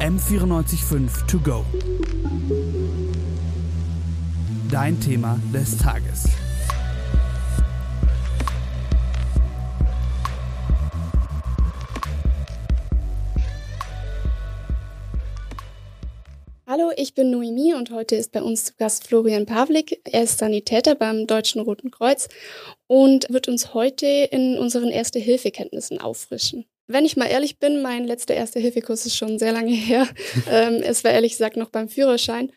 M945 To Go. Dein Thema des Tages. Hallo, ich bin Noemi und heute ist bei uns zu Gast Florian Pavlik. Er ist Sanitäter beim Deutschen Roten Kreuz und wird uns heute in unseren Erste-Hilfe-Kenntnissen auffrischen. Wenn ich mal ehrlich bin, mein letzter Erste-Hilfe-Kurs ist schon sehr lange her. ähm, es war ehrlich gesagt noch beim Führerschein.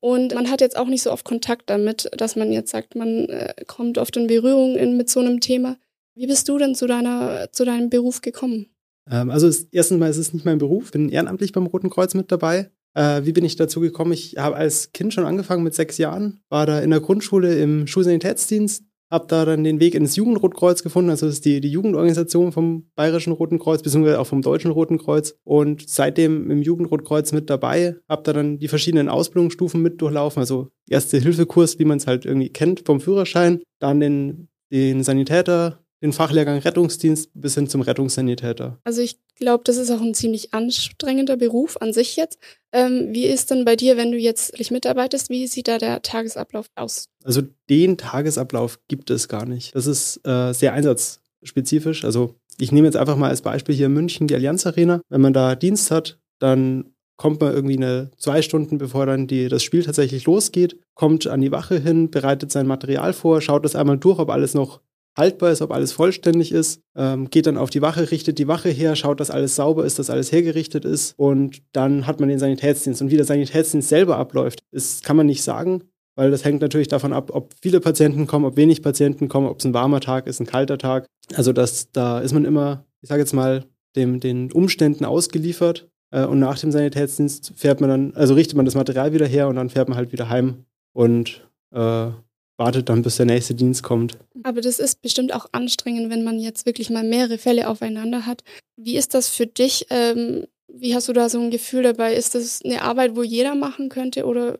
Und man hat jetzt auch nicht so oft Kontakt damit, dass man jetzt sagt, man äh, kommt oft in Berührung in, mit so einem Thema. Wie bist du denn zu, deiner, zu deinem Beruf gekommen? Ähm, also erstens mal ist es nicht mein Beruf, Ich bin ehrenamtlich beim Roten Kreuz mit dabei. Äh, wie bin ich dazu gekommen? Ich habe als Kind schon angefangen mit sechs Jahren, war da in der Grundschule im Schulsanitätsdienst, habe da dann den Weg ins Jugendrotkreuz gefunden, also das ist die, die Jugendorganisation vom Bayerischen Roten Kreuz, beziehungsweise auch vom Deutschen Roten Kreuz. Und seitdem im Jugendrotkreuz mit dabei, habe da dann die verschiedenen Ausbildungsstufen mit durchlaufen, also Erste-Hilfe-Kurs, wie man es halt irgendwie kennt vom Führerschein, dann den, den Sanitäter, den Fachlehrgang Rettungsdienst bis hin zum Rettungssanitäter. Also ich glaube, das ist auch ein ziemlich anstrengender Beruf an sich jetzt. Ähm, wie ist denn bei dir, wenn du jetzt mitarbeitest, wie sieht da der Tagesablauf aus? Also den Tagesablauf gibt es gar nicht. Das ist äh, sehr einsatzspezifisch. Also ich nehme jetzt einfach mal als Beispiel hier in München die Allianz Arena. Wenn man da Dienst hat, dann kommt man irgendwie eine zwei Stunden, bevor dann die, das Spiel tatsächlich losgeht, kommt an die Wache hin, bereitet sein Material vor, schaut das einmal durch, ob alles noch haltbar ist, ob alles vollständig ist, ähm, geht dann auf die Wache, richtet die Wache her, schaut, dass alles sauber ist, dass alles hergerichtet ist und dann hat man den Sanitätsdienst. Und wie der Sanitätsdienst selber abläuft, ist, kann man nicht sagen, weil das hängt natürlich davon ab, ob viele Patienten kommen, ob wenig Patienten kommen, ob es ein warmer Tag ist, ein kalter Tag. Also das, da ist man immer, ich sage jetzt mal, dem, den Umständen ausgeliefert. Äh, und nach dem Sanitätsdienst fährt man dann, also richtet man das Material wieder her und dann fährt man halt wieder heim und äh, wartet dann, bis der nächste Dienst kommt. Aber das ist bestimmt auch anstrengend, wenn man jetzt wirklich mal mehrere Fälle aufeinander hat. Wie ist das für dich? Ähm, wie hast du da so ein Gefühl dabei? Ist das eine Arbeit, wo jeder machen könnte oder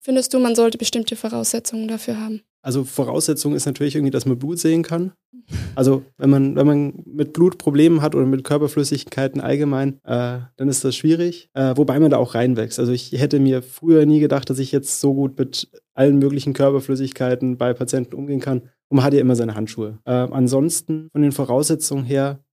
findest du, man sollte bestimmte Voraussetzungen dafür haben? Also Voraussetzung ist natürlich irgendwie, dass man Blut sehen kann. Also wenn man, wenn man mit Blut Probleme hat oder mit Körperflüssigkeiten allgemein, äh, dann ist das schwierig. Äh, wobei man da auch reinwächst. Also ich hätte mir früher nie gedacht, dass ich jetzt so gut mit allen möglichen Körperflüssigkeiten bei Patienten umgehen kann. Und man hat ja immer seine Handschuhe. Äh, ansonsten von den Voraussetzungen her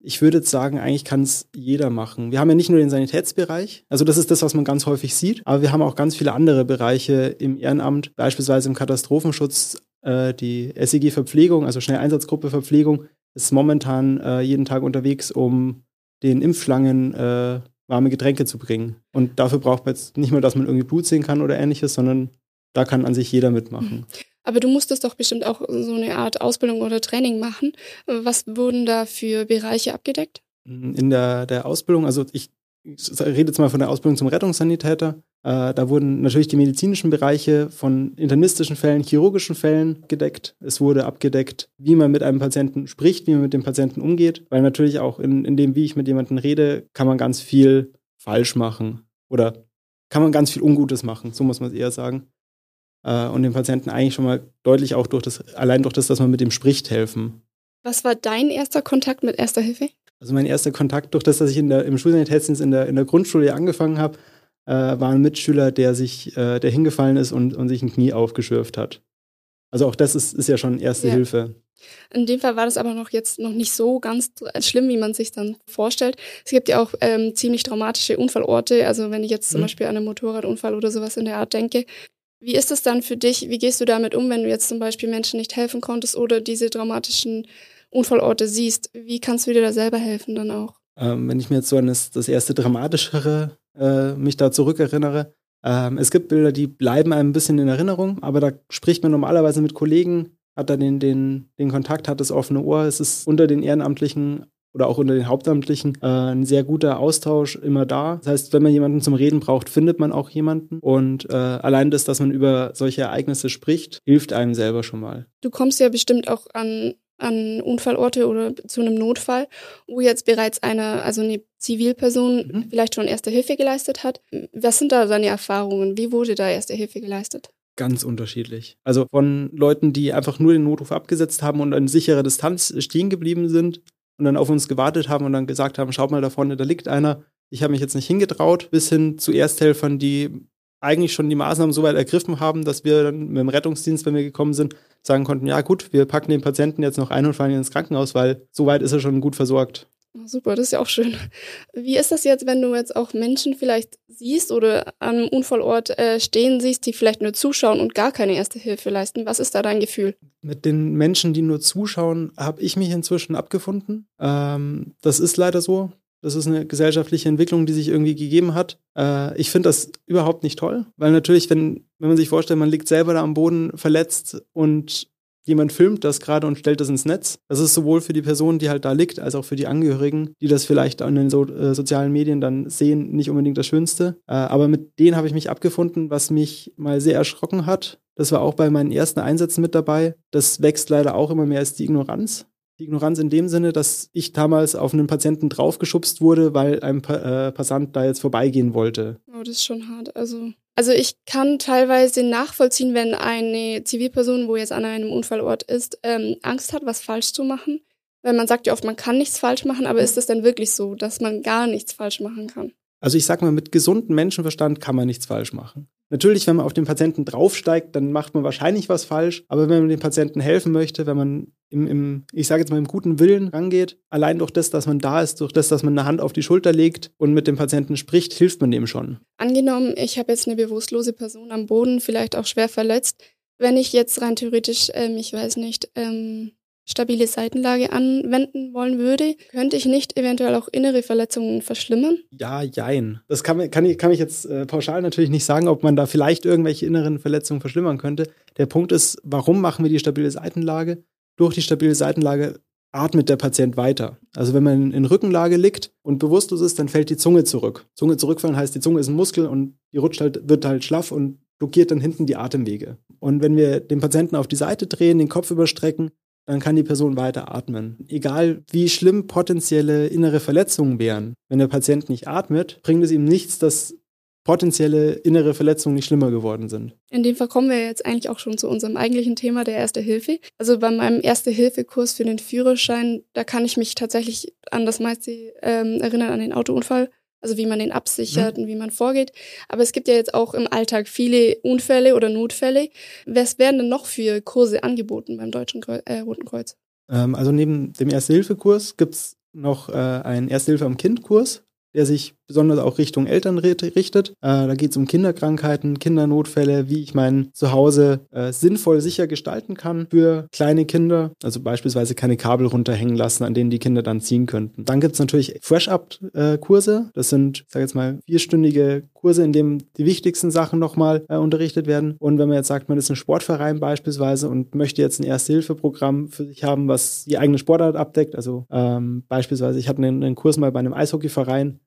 ich würde jetzt sagen, eigentlich kann es jeder machen. Wir haben ja nicht nur den Sanitätsbereich, also das ist das, was man ganz häufig sieht, aber wir haben auch ganz viele andere Bereiche im Ehrenamt, beispielsweise im Katastrophenschutz, äh, die SEG-Verpflegung, also Schnelleinsatzgruppe Verpflegung, ist momentan äh, jeden Tag unterwegs, um den Impfschlangen äh, warme Getränke zu bringen. Und dafür braucht man jetzt nicht mehr, dass man irgendwie Blut sehen kann oder ähnliches, sondern da kann an sich jeder mitmachen. Aber du musstest doch bestimmt auch so eine Art Ausbildung oder Training machen. Was wurden da für Bereiche abgedeckt? In der, der Ausbildung, also ich rede jetzt mal von der Ausbildung zum Rettungssanitäter. Äh, da wurden natürlich die medizinischen Bereiche von internistischen Fällen, chirurgischen Fällen gedeckt. Es wurde abgedeckt, wie man mit einem Patienten spricht, wie man mit dem Patienten umgeht, weil natürlich auch in, in dem, wie ich mit jemandem rede, kann man ganz viel falsch machen oder kann man ganz viel Ungutes machen, so muss man es eher sagen äh, und dem Patienten eigentlich schon mal deutlich auch durch das, allein durch das, dass man mit dem spricht, helfen. Was war dein erster Kontakt mit Erster Hilfe? Also mein erster Kontakt, durch das, dass ich in der, im Schulsanitätsdienst in der, in der Grundschule angefangen habe, äh, war ein Mitschüler, der sich, äh, der hingefallen ist und, und sich ein Knie aufgeschürft hat. Also auch das ist, ist ja schon Erste ja. Hilfe. In dem Fall war das aber noch jetzt noch nicht so ganz schlimm, wie man sich dann vorstellt. Es gibt ja auch ähm, ziemlich traumatische Unfallorte. Also wenn ich jetzt zum mhm. Beispiel an einen Motorradunfall oder sowas in der Art denke, wie ist es dann für dich? Wie gehst du damit um, wenn du jetzt zum Beispiel Menschen nicht helfen konntest oder diese dramatischen Unfallorte siehst? Wie kannst du dir da selber helfen dann auch? Ähm, wenn ich mir jetzt so an das, das erste Dramatischere äh, mich da zurückerinnere, ähm, es gibt Bilder, die bleiben einem ein bisschen in Erinnerung, aber da spricht man normalerweise mit Kollegen, hat da den, den, den Kontakt, hat das offene Ohr. Es ist unter den Ehrenamtlichen oder auch unter den Hauptamtlichen äh, ein sehr guter Austausch immer da. Das heißt, wenn man jemanden zum Reden braucht, findet man auch jemanden. Und äh, allein das, dass man über solche Ereignisse spricht, hilft einem selber schon mal. Du kommst ja bestimmt auch an an Unfallorte oder zu einem Notfall, wo jetzt bereits eine, also eine Zivilperson mhm. vielleicht schon erste Hilfe geleistet hat. Was sind da deine Erfahrungen? Wie wurde da erste Hilfe geleistet? Ganz unterschiedlich. Also von Leuten, die einfach nur den Notruf abgesetzt haben und an sicherer Distanz stehen geblieben sind, und dann auf uns gewartet haben und dann gesagt haben, schaut mal da vorne, da liegt einer, ich habe mich jetzt nicht hingetraut, bis hin zu Ersthelfern, die eigentlich schon die Maßnahmen so weit ergriffen haben, dass wir dann mit dem Rettungsdienst, wenn wir gekommen sind, sagen konnten, ja gut, wir packen den Patienten jetzt noch ein und fahren ihn ins Krankenhaus, weil so weit ist er schon gut versorgt. Super, das ist ja auch schön. Wie ist das jetzt, wenn du jetzt auch Menschen vielleicht siehst oder am Unfallort äh, stehen siehst, die vielleicht nur zuschauen und gar keine erste Hilfe leisten? Was ist da dein Gefühl? Mit den Menschen, die nur zuschauen, habe ich mich inzwischen abgefunden. Ähm, das ist leider so. Das ist eine gesellschaftliche Entwicklung, die sich irgendwie gegeben hat. Äh, ich finde das überhaupt nicht toll, weil natürlich, wenn, wenn man sich vorstellt, man liegt selber da am Boden verletzt und jemand filmt das gerade und stellt das ins Netz. Das ist sowohl für die Person, die halt da liegt, als auch für die Angehörigen, die das vielleicht an den so, äh, sozialen Medien dann sehen, nicht unbedingt das Schönste. Äh, aber mit denen habe ich mich abgefunden, was mich mal sehr erschrocken hat. Das war auch bei meinen ersten Einsätzen mit dabei. Das wächst leider auch immer mehr als die Ignoranz. Die Ignoranz in dem Sinne, dass ich damals auf einen Patienten draufgeschubst wurde, weil ein pa äh, Passant da jetzt vorbeigehen wollte. Oh, das ist schon hart. Also, also ich kann teilweise nachvollziehen, wenn eine Zivilperson, wo jetzt an einem Unfallort ist, ähm, Angst hat, was falsch zu machen. Weil man sagt ja oft, man kann nichts falsch machen, aber ist es denn wirklich so, dass man gar nichts falsch machen kann? Also ich sag mal, mit gesundem Menschenverstand kann man nichts falsch machen. Natürlich, wenn man auf den Patienten draufsteigt, dann macht man wahrscheinlich was falsch. Aber wenn man dem Patienten helfen möchte, wenn man im, im ich sage jetzt mal, im guten Willen rangeht, allein durch das, dass man da ist, durch das, dass man eine Hand auf die Schulter legt und mit dem Patienten spricht, hilft man dem schon. Angenommen, ich habe jetzt eine bewusstlose Person am Boden, vielleicht auch schwer verletzt. Wenn ich jetzt rein theoretisch, ähm, ich weiß nicht, ähm, stabile Seitenlage anwenden wollen würde, könnte ich nicht eventuell auch innere Verletzungen verschlimmern? Ja, jein. Das kann, kann, kann ich jetzt äh, pauschal natürlich nicht sagen, ob man da vielleicht irgendwelche inneren Verletzungen verschlimmern könnte. Der Punkt ist, warum machen wir die stabile Seitenlage? Durch die stabile Seitenlage atmet der Patient weiter. Also wenn man in Rückenlage liegt und bewusstlos ist, dann fällt die Zunge zurück. Zunge zurückfallen heißt, die Zunge ist ein Muskel und die rutscht halt, wird halt schlaff und blockiert dann hinten die Atemwege. Und wenn wir den Patienten auf die Seite drehen, den Kopf überstrecken, dann kann die Person weiter atmen. Egal wie schlimm potenzielle innere Verletzungen wären, wenn der Patient nicht atmet, bringt es ihm nichts, dass potenzielle innere Verletzungen nicht schlimmer geworden sind. In dem Fall kommen wir jetzt eigentlich auch schon zu unserem eigentlichen Thema der Erste Hilfe. Also bei meinem Erste-Hilfe-Kurs für den Führerschein, da kann ich mich tatsächlich an das meiste ähm, erinnern, an den Autounfall also wie man den absichert mhm. und wie man vorgeht. Aber es gibt ja jetzt auch im Alltag viele Unfälle oder Notfälle. Was werden denn noch für Kurse angeboten beim Deutschen Kreu äh, Roten Kreuz? Ähm, also neben dem Erste-Hilfe-Kurs gibt es noch äh, einen Erste-Hilfe am Kind-Kurs der sich besonders auch Richtung Eltern richtet. Äh, da geht es um Kinderkrankheiten, Kindernotfälle, wie ich mein Zuhause äh, sinnvoll sicher gestalten kann für kleine Kinder. Also beispielsweise keine Kabel runterhängen lassen, an denen die Kinder dann ziehen könnten. Dann gibt es natürlich Fresh-Up-Kurse. Das sind, ich sage jetzt mal, vierstündige Kurse, in denen die wichtigsten Sachen nochmal äh, unterrichtet werden. Und wenn man jetzt sagt, man ist ein Sportverein beispielsweise und möchte jetzt ein Erste-Hilfe-Programm für sich haben, was die eigene Sportart abdeckt, also ähm, beispielsweise, ich hatte einen, einen Kurs mal bei einem Eishockeyverein,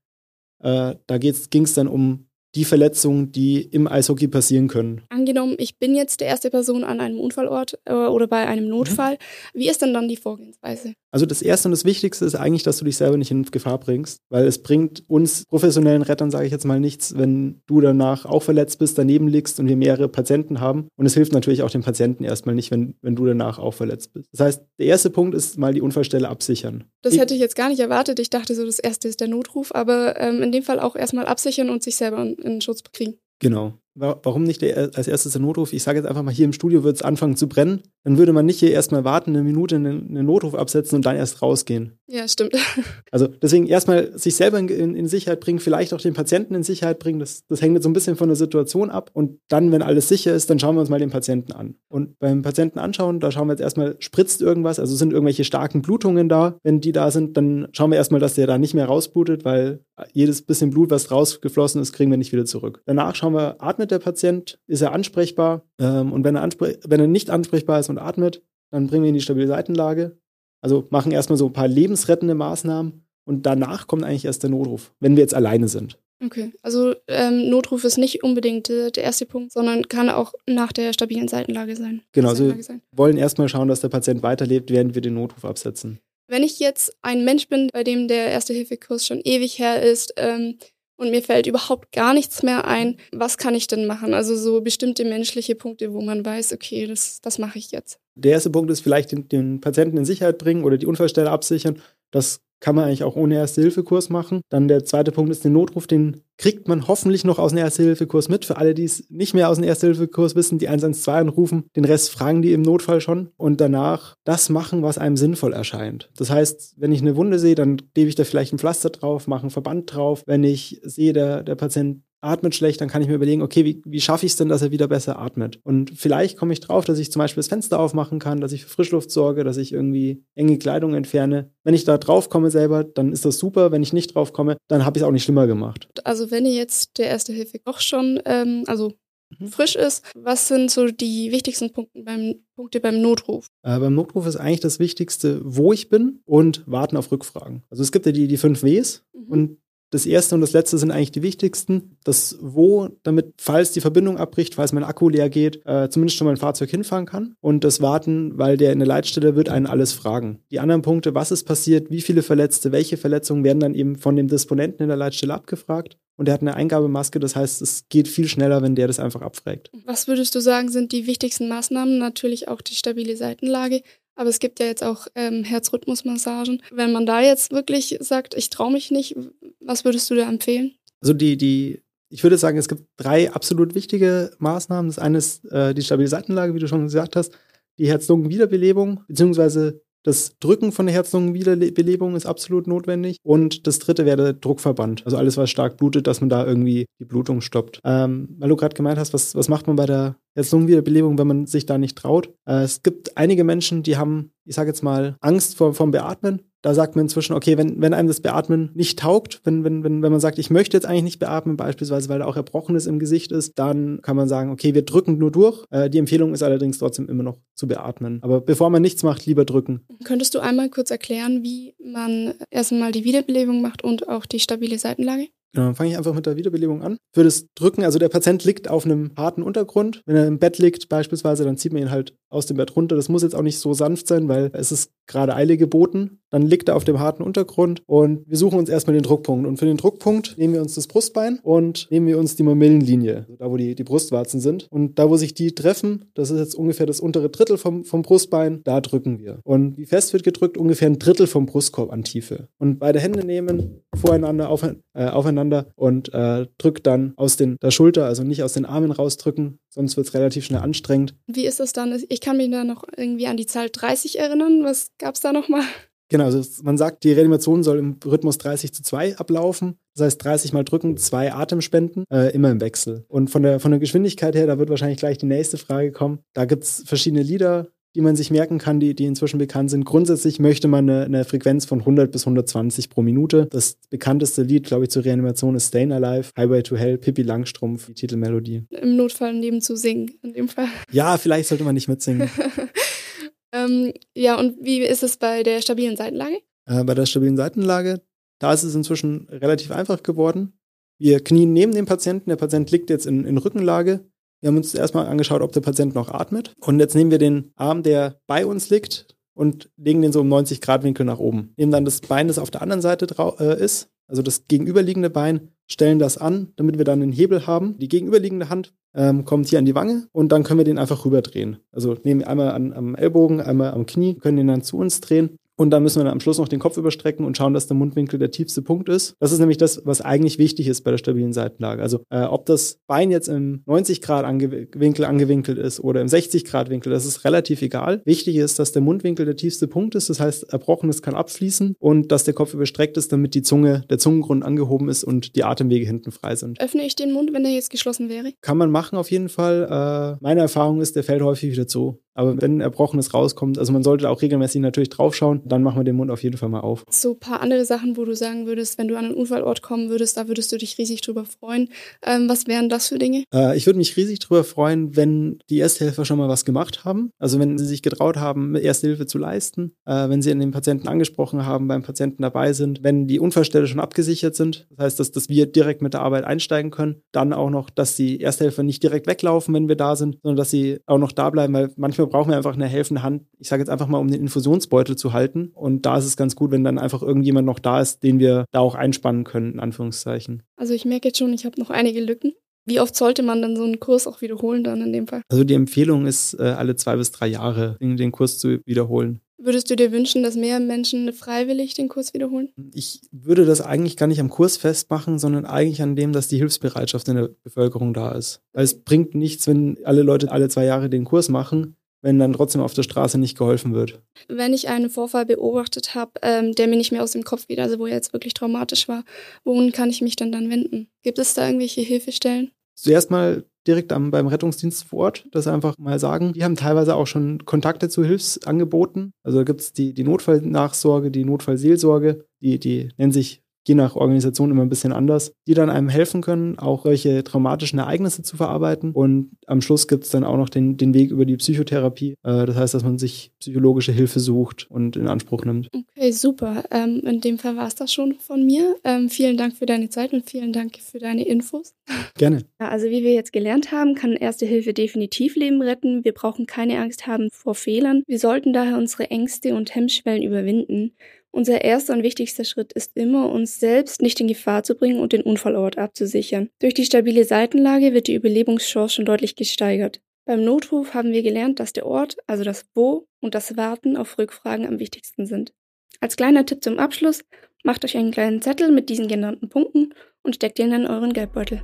äh, da ging es dann um die Verletzungen, die im Eishockey passieren können. Angenommen, ich bin jetzt die erste Person an einem Unfallort äh, oder bei einem. Notfall. Mhm. Wie ist denn dann die Vorgehensweise? Also das Erste und das Wichtigste ist eigentlich, dass du dich selber nicht in Gefahr bringst, weil es bringt uns professionellen Rettern, sage ich jetzt mal, nichts, wenn du danach auch verletzt bist, daneben liegst und wir mehrere Patienten haben. Und es hilft natürlich auch dem Patienten erstmal nicht, wenn, wenn du danach auch verletzt bist. Das heißt, der erste Punkt ist mal die Unfallstelle absichern. Das hätte ich jetzt gar nicht erwartet. Ich dachte so, das Erste ist der Notruf, aber ähm, in dem Fall auch erstmal absichern und sich selber in Schutz kriegen. Genau. Warum nicht der, als erstes der Notruf? Ich sage jetzt einfach mal, hier im Studio wird es anfangen zu brennen. Dann würde man nicht hier erstmal warten, eine Minute einen, einen Notruf absetzen und dann erst rausgehen. Ja, stimmt. Also deswegen erstmal sich selber in, in, in, Sicherheit bringen, vielleicht auch den Patienten in Sicherheit bringen. Das, das hängt jetzt so ein bisschen von der Situation ab. Und dann, wenn alles sicher ist, dann schauen wir uns mal den Patienten an. Und beim Patienten anschauen, da schauen wir jetzt erstmal, spritzt irgendwas, also sind irgendwelche starken Blutungen da. Wenn die da sind, dann schauen wir erstmal, dass der da nicht mehr rausblutet, weil jedes bisschen Blut, was rausgeflossen ist, kriegen wir nicht wieder zurück. Danach schauen wir, atmet der Patient, ist er ansprechbar? Ähm, und wenn er, wenn er nicht ansprechbar ist und atmet, dann bringen wir ihn in die stabile Seitenlage. Also machen erstmal so ein paar lebensrettende Maßnahmen und danach kommt eigentlich erst der Notruf, wenn wir jetzt alleine sind. Okay, also ähm, Notruf ist nicht unbedingt äh, der erste Punkt, sondern kann auch nach der stabilen Seitenlage sein. Genau, also wir wollen erstmal schauen, dass der Patient weiterlebt, während wir den Notruf absetzen. Wenn ich jetzt ein Mensch bin, bei dem der Erste-Hilfe-Kurs schon ewig her ist ähm, und mir fällt überhaupt gar nichts mehr ein, was kann ich denn machen? Also so bestimmte menschliche Punkte, wo man weiß, okay, das, das mache ich jetzt. Der erste Punkt ist vielleicht den, den Patienten in Sicherheit bringen oder die Unfallstelle absichern. Das kann man eigentlich auch ohne Erste-Hilfe-Kurs machen. Dann der zweite Punkt ist den Notruf, den kriegt man hoffentlich noch aus dem Erste-Hilfe-Kurs mit. Für alle, die es nicht mehr aus dem Erste-Hilfe-Kurs wissen, die 112 anrufen, den Rest fragen die im Notfall schon und danach das machen, was einem sinnvoll erscheint. Das heißt, wenn ich eine Wunde sehe, dann gebe ich da vielleicht ein Pflaster drauf, mache einen Verband drauf. Wenn ich sehe, der, der Patient atmet schlecht, dann kann ich mir überlegen, okay, wie, wie schaffe ich es denn, dass er wieder besser atmet? Und vielleicht komme ich drauf, dass ich zum Beispiel das Fenster aufmachen kann, dass ich für Frischluft sorge, dass ich irgendwie enge Kleidung entferne. Wenn ich da drauf komme selber, dann ist das super. Wenn ich nicht drauf komme, dann habe ich es auch nicht schlimmer gemacht. Also wenn ihr jetzt der Erste Hilfe doch schon, ähm, also mhm. frisch ist, was sind so die wichtigsten Punkte beim, Punkte beim Notruf? Äh, beim Notruf ist eigentlich das Wichtigste, wo ich bin und warten auf Rückfragen. Also es gibt ja die, die fünf Ws mhm. und das erste und das letzte sind eigentlich die wichtigsten. Das Wo, damit, falls die Verbindung abbricht, falls mein Akku leer geht, äh, zumindest schon mein Fahrzeug hinfahren kann. Und das Warten, weil der in der Leitstelle wird einen alles fragen. Die anderen Punkte, was ist passiert, wie viele Verletzte, welche Verletzungen, werden dann eben von dem Disponenten in der Leitstelle abgefragt. Und er hat eine Eingabemaske, das heißt, es geht viel schneller, wenn der das einfach abfragt. Was würdest du sagen, sind die wichtigsten Maßnahmen? Natürlich auch die stabile Seitenlage. Aber es gibt ja jetzt auch ähm, Herzrhythmusmassagen. Wenn man da jetzt wirklich sagt, ich traue mich nicht, was würdest du da empfehlen? Also die, die, ich würde sagen, es gibt drei absolut wichtige Maßnahmen. Das eine ist äh, die stabile Seitenlage, wie du schon gesagt hast, die Herz-Lungen-Wiederbelebung, beziehungsweise das Drücken von der Herz-Lungen-Wiederbelebung ist absolut notwendig. Und das dritte wäre der Druckverband. Also alles, was stark blutet, dass man da irgendwie die Blutung stoppt. Ähm, weil du gerade gemeint hast, was, was macht man bei der Herz-Lungen-Wiederbelebung, wenn man sich da nicht traut? Äh, es gibt einige Menschen, die haben, ich sage jetzt mal, Angst vor, vom Beatmen da sagt man inzwischen, okay, wenn, wenn einem das Beatmen nicht taugt, wenn, wenn, wenn, wenn man sagt, ich möchte jetzt eigentlich nicht beatmen, beispielsweise weil da auch Erbrochenes im Gesicht ist, dann kann man sagen, okay, wir drücken nur durch. Äh, die Empfehlung ist allerdings trotzdem immer noch zu beatmen. Aber bevor man nichts macht, lieber drücken. Könntest du einmal kurz erklären, wie man erstmal die Wiederbelebung macht und auch die stabile Seitenlage? Dann fange ich einfach mit der Wiederbelebung an. Für das Drücken, also der Patient liegt auf einem harten Untergrund. Wenn er im Bett liegt beispielsweise, dann zieht man ihn halt aus dem Bett runter. Das muss jetzt auch nicht so sanft sein, weil es ist gerade Eile geboten. Dann liegt er auf dem harten Untergrund und wir suchen uns erstmal den Druckpunkt. Und für den Druckpunkt nehmen wir uns das Brustbein und nehmen wir uns die Mamillenlinie, also da wo die, die Brustwarzen sind. Und da, wo sich die treffen, das ist jetzt ungefähr das untere Drittel vom, vom Brustbein, da drücken wir. Und wie fest wird gedrückt? Ungefähr ein Drittel vom Brustkorb an Tiefe. Und beide Hände nehmen voreinander, auf, äh, aufeinander und äh, drückt dann aus den, der Schulter, also nicht aus den Armen rausdrücken, sonst wird es relativ schnell anstrengend. Wie ist das dann? Ich kann mich da noch irgendwie an die Zahl 30 erinnern. Was gab es da nochmal? Genau, also man sagt, die Reanimation soll im Rhythmus 30 zu 2 ablaufen. Das heißt, 30 mal drücken, zwei Atemspenden, äh, immer im Wechsel. Und von der, von der Geschwindigkeit her, da wird wahrscheinlich gleich die nächste Frage kommen. Da gibt's verschiedene Lieder, die man sich merken kann, die, die inzwischen bekannt sind. Grundsätzlich möchte man eine, eine Frequenz von 100 bis 120 pro Minute. Das bekannteste Lied, glaube ich, zur Reanimation ist Stayin' Alive, Highway to Hell, Pippi Langstrumpf, die Titelmelodie. Im Notfall neben zu singen, in dem Fall. Ja, vielleicht sollte man nicht mitsingen. ähm, ja, und wie ist es bei der stabilen Seitenlage? Äh, bei der stabilen Seitenlage, da ist es inzwischen relativ einfach geworden. Wir knien neben dem Patienten, der Patient liegt jetzt in, in Rückenlage, wir haben uns erstmal angeschaut, ob der Patient noch atmet. Und jetzt nehmen wir den Arm, der bei uns liegt, und legen den so um 90 Grad Winkel nach oben. Nehmen dann das Bein, das auf der anderen Seite äh, ist, also das gegenüberliegende Bein, stellen das an, damit wir dann einen Hebel haben. Die gegenüberliegende Hand ähm, kommt hier an die Wange und dann können wir den einfach rüberdrehen. Also nehmen einmal an, am Ellbogen, einmal am Knie, können den dann zu uns drehen und dann müssen wir dann am Schluss noch den Kopf überstrecken und schauen, dass der Mundwinkel der tiefste Punkt ist. Das ist nämlich das, was eigentlich wichtig ist bei der stabilen Seitenlage. Also äh, ob das Bein jetzt im 90 Grad ange Winkel angewinkelt ist oder im 60 Grad Winkel, das ist relativ egal. Wichtig ist, dass der Mundwinkel der tiefste Punkt ist. Das heißt, Erbrochenes kann abfließen und dass der Kopf überstreckt ist, damit die Zunge, der Zungengrund angehoben ist und die Atemwege hinten frei sind. Öffne ich den Mund, wenn der jetzt geschlossen wäre? Kann man machen auf jeden Fall. Äh, meine Erfahrung ist, der fällt häufig wieder zu. Aber wenn Erbrochenes rauskommt, also man sollte auch regelmäßig natürlich draufschauen, dann machen wir den Mund auf jeden Fall mal auf. So ein paar andere Sachen, wo du sagen würdest, wenn du an einen Unfallort kommen würdest, da würdest du dich riesig drüber freuen. Ähm, was wären das für Dinge? Äh, ich würde mich riesig drüber freuen, wenn die Ersthelfer schon mal was gemacht haben. Also wenn sie sich getraut haben, Erste Hilfe zu leisten, äh, wenn sie an den Patienten angesprochen haben, beim Patienten dabei sind, wenn die Unfallstelle schon abgesichert sind. Das heißt, dass, dass wir direkt mit der Arbeit einsteigen können. Dann auch noch, dass die Ersthelfer nicht direkt weglaufen, wenn wir da sind, sondern dass sie auch noch da bleiben, weil manchmal manchmal brauchen wir einfach eine helfende Hand, ich sage jetzt einfach mal, um den Infusionsbeutel zu halten. Und da ist es ganz gut, wenn dann einfach irgendjemand noch da ist, den wir da auch einspannen können, in Anführungszeichen. Also ich merke jetzt schon, ich habe noch einige Lücken. Wie oft sollte man dann so einen Kurs auch wiederholen dann in dem Fall? Also die Empfehlung ist, äh, alle zwei bis drei Jahre den Kurs zu wiederholen. Würdest du dir wünschen, dass mehr Menschen freiwillig den Kurs wiederholen? Ich würde das eigentlich gar nicht am Kurs festmachen, sondern eigentlich an dem, dass die Hilfsbereitschaft in der Bevölkerung da ist. Weil es bringt nichts, wenn alle Leute alle zwei Jahre den Kurs machen, wenn dann trotzdem auf der Straße nicht geholfen wird. Wenn ich einen Vorfall beobachtet habe, ähm, der mir nicht mehr aus dem Kopf geht, also wo er jetzt wirklich traumatisch war, wohin kann ich mich dann dann wenden? Gibt es da irgendwelche Hilfestellen? Zuerst mal direkt am, beim Rettungsdienst vor Ort, das einfach mal sagen. Die haben teilweise auch schon Kontakte zu Hilfsangeboten. Also da gibt es die, die Notfallnachsorge, die Notfallseelsorge, die, die nennen sich je nach Organisation immer ein bisschen anders, die dann einem helfen können, auch solche traumatischen Ereignisse zu verarbeiten. Und am Schluss gibt es dann auch noch den, den Weg über die Psychotherapie. Äh, das heißt, dass man sich psychologische Hilfe sucht und in Anspruch nimmt. Okay, super. Ähm, in dem Fall war es das schon von mir. Ähm, vielen Dank für deine Zeit und vielen Dank für deine Infos. Gerne. Ja, also wie wir jetzt gelernt haben, kann Erste Hilfe definitiv Leben retten. Wir brauchen keine Angst haben vor Fehlern. Wir sollten daher unsere Ängste und Hemmschwellen überwinden. Unser erster und wichtigster Schritt ist immer, uns selbst nicht in Gefahr zu bringen und den Unfallort abzusichern. Durch die stabile Seitenlage wird die Überlebungschance schon deutlich gesteigert. Beim Notruf haben wir gelernt, dass der Ort, also das Wo und das Warten auf Rückfragen am wichtigsten sind. Als kleiner Tipp zum Abschluss, macht euch einen kleinen Zettel mit diesen genannten Punkten und steckt ihn in euren Geldbeutel.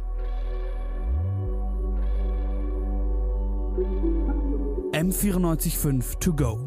M945 to go.